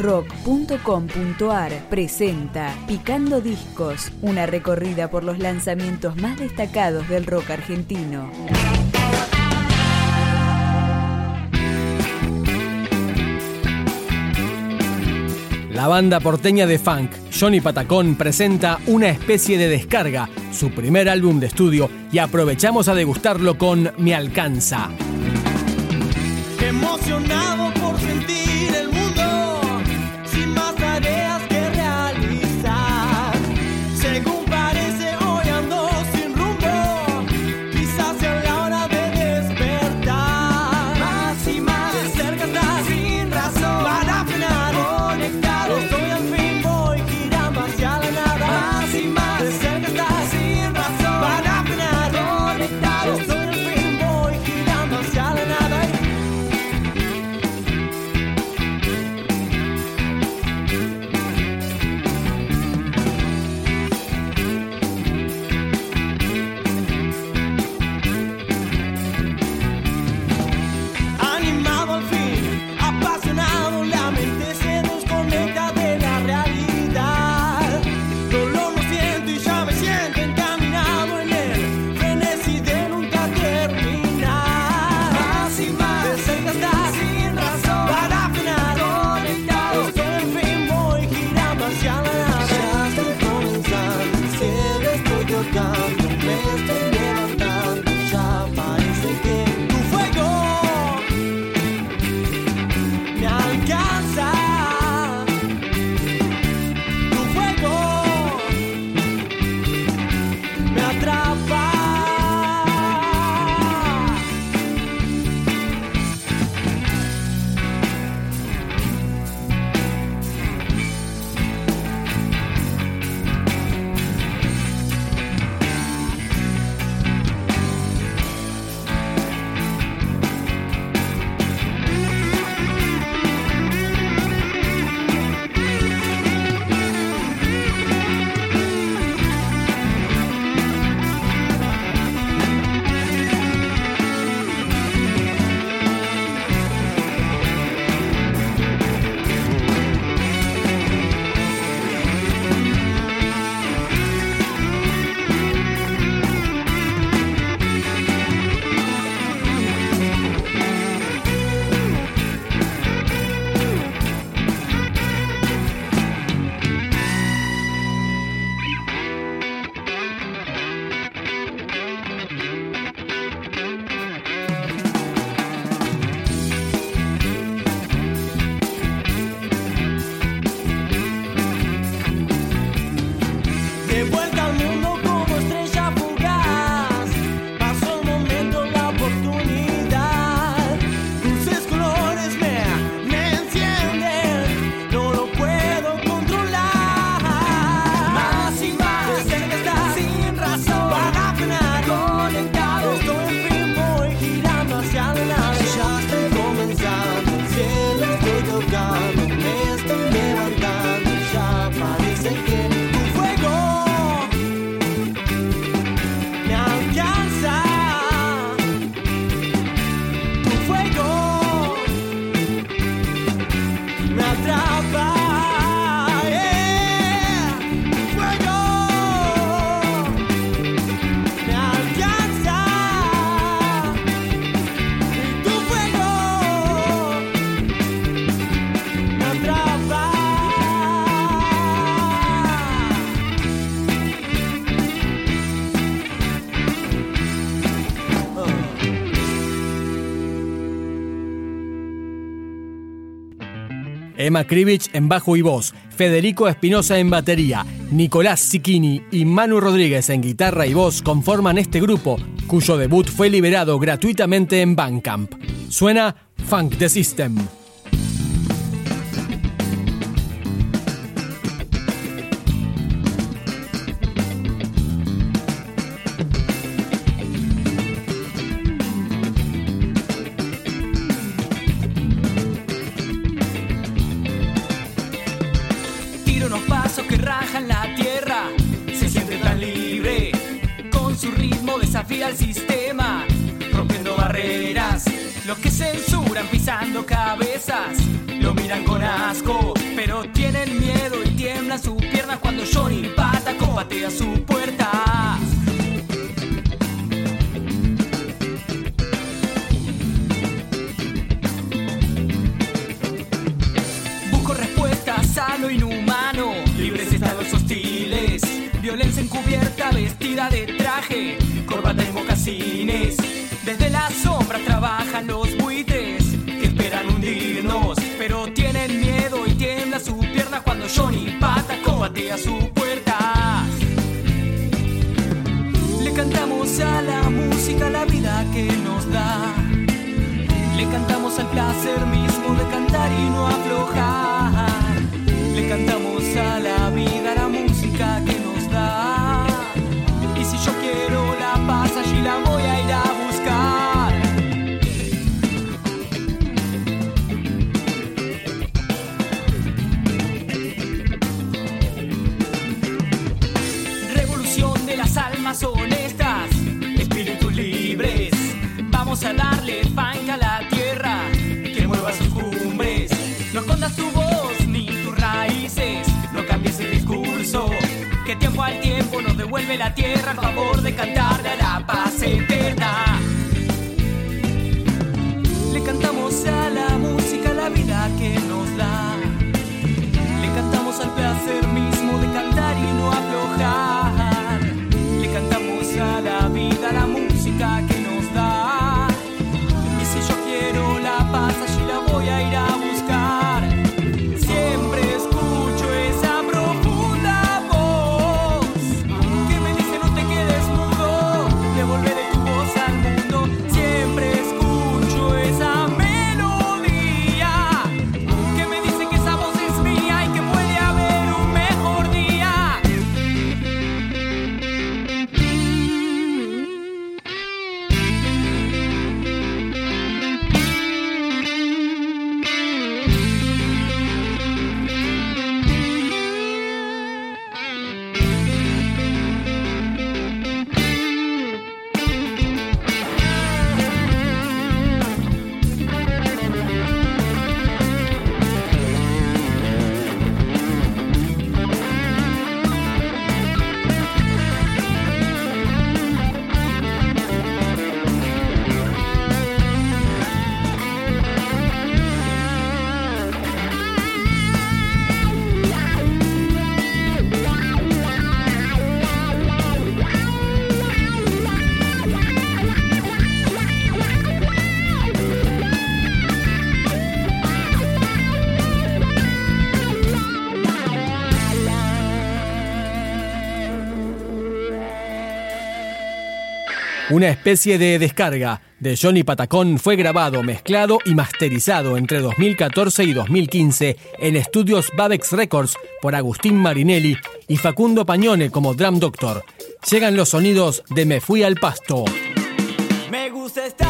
rock.com.ar presenta Picando Discos, una recorrida por los lanzamientos más destacados del rock argentino. La banda porteña de funk, Johnny Patacón, presenta una especie de descarga, su primer álbum de estudio, y aprovechamos a degustarlo con Me Alcanza. Emocionado por sentir el Emma en bajo y voz, Federico Espinosa en batería, Nicolás Sicchini y Manu Rodríguez en guitarra y voz conforman este grupo, cuyo debut fue liberado gratuitamente en Bandcamp. Suena Funk the System. Los que censuran pisando cabezas lo miran con asco, pero tienen miedo y tiemblan sus piernas cuando Johnny Pata compatea su puerta. Busco respuestas a lo inhumano, libres estados hostiles, violencia encubierta vestida de traje, corbata y mocasines Trabajan los buitres que esperan hundirnos, pero tienen miedo y tiembla su pierna cuando Johnny Pataco batea su puerta. Le cantamos a la música la vida que nos da. Le cantamos al placer mismo de cantar y no aflojar. Tiempo nos devuelve la tierra a favor de cantarle a la paz eterna. Le cantamos a la música la vida que nos da. Le cantamos al placer mismo de cantar y no aflojar. Una especie de descarga de Johnny Patacón fue grabado, mezclado y masterizado entre 2014 y 2015 en estudios Babex Records por Agustín Marinelli y Facundo Pañone como Drum Doctor. Llegan los sonidos de Me Fui al Pasto. Me gusta estar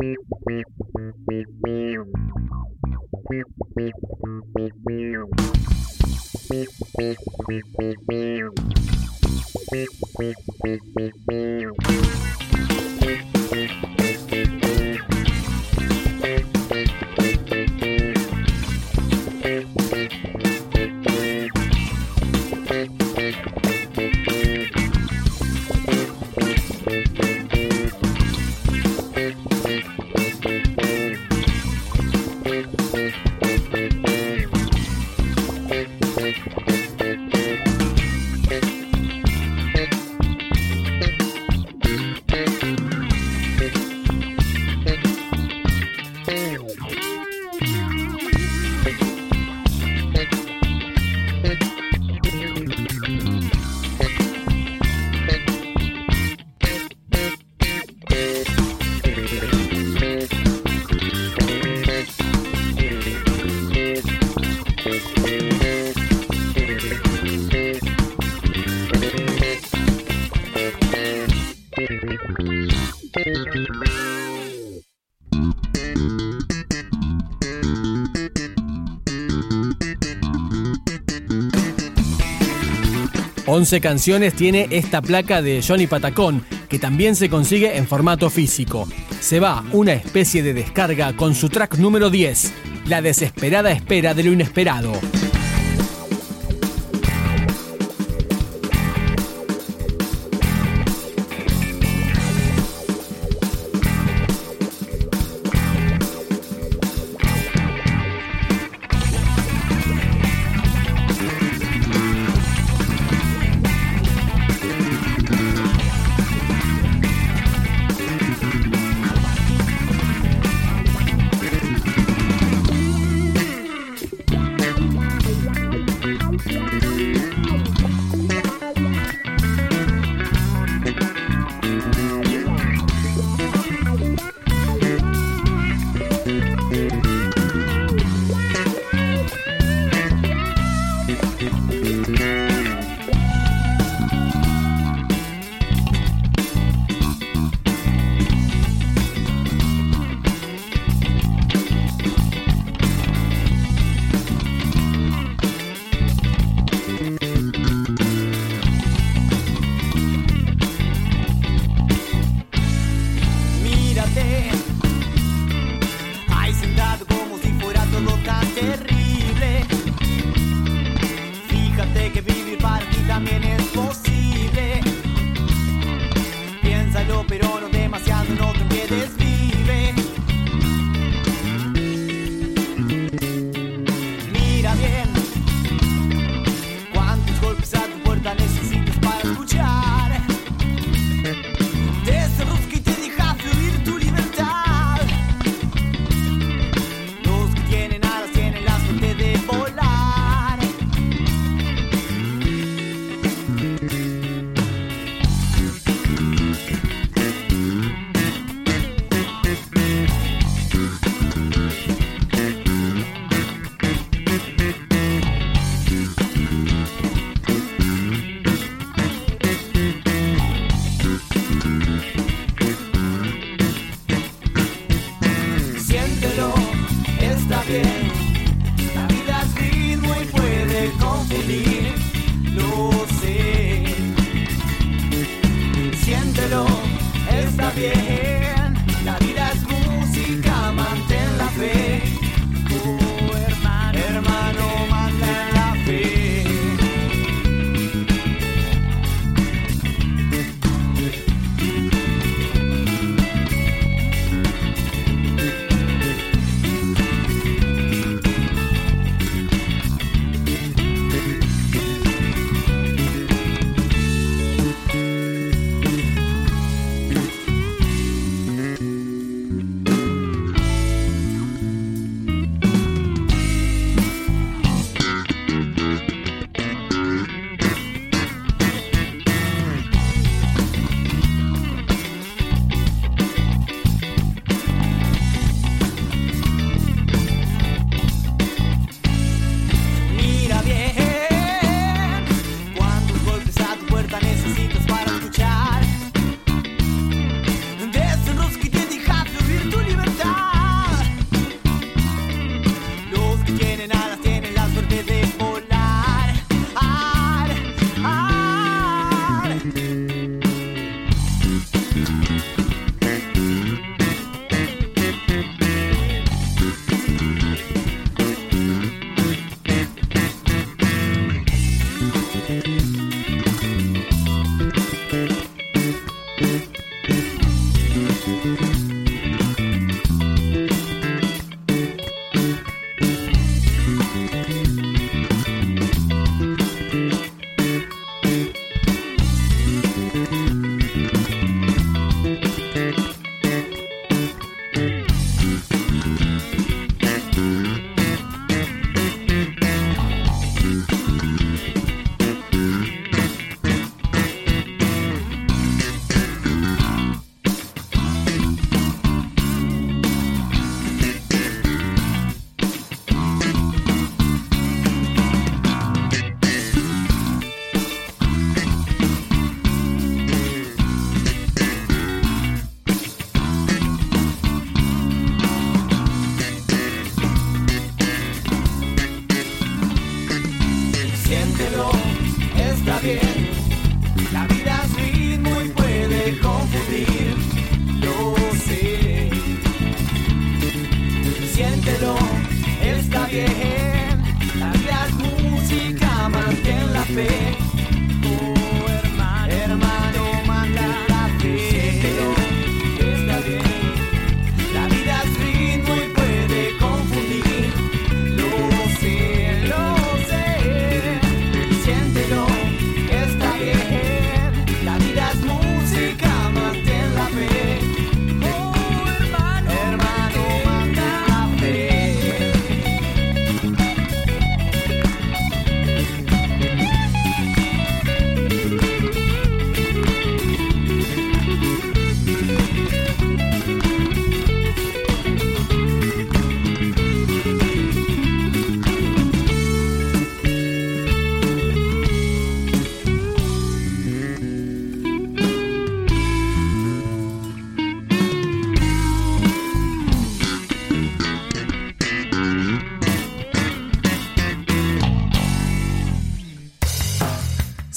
Thank you. 11 canciones tiene esta placa de Johnny Patacón, que también se consigue en formato físico. Se va una especie de descarga con su track número 10, La desesperada espera de lo inesperado. nesse siéntelo, está bien.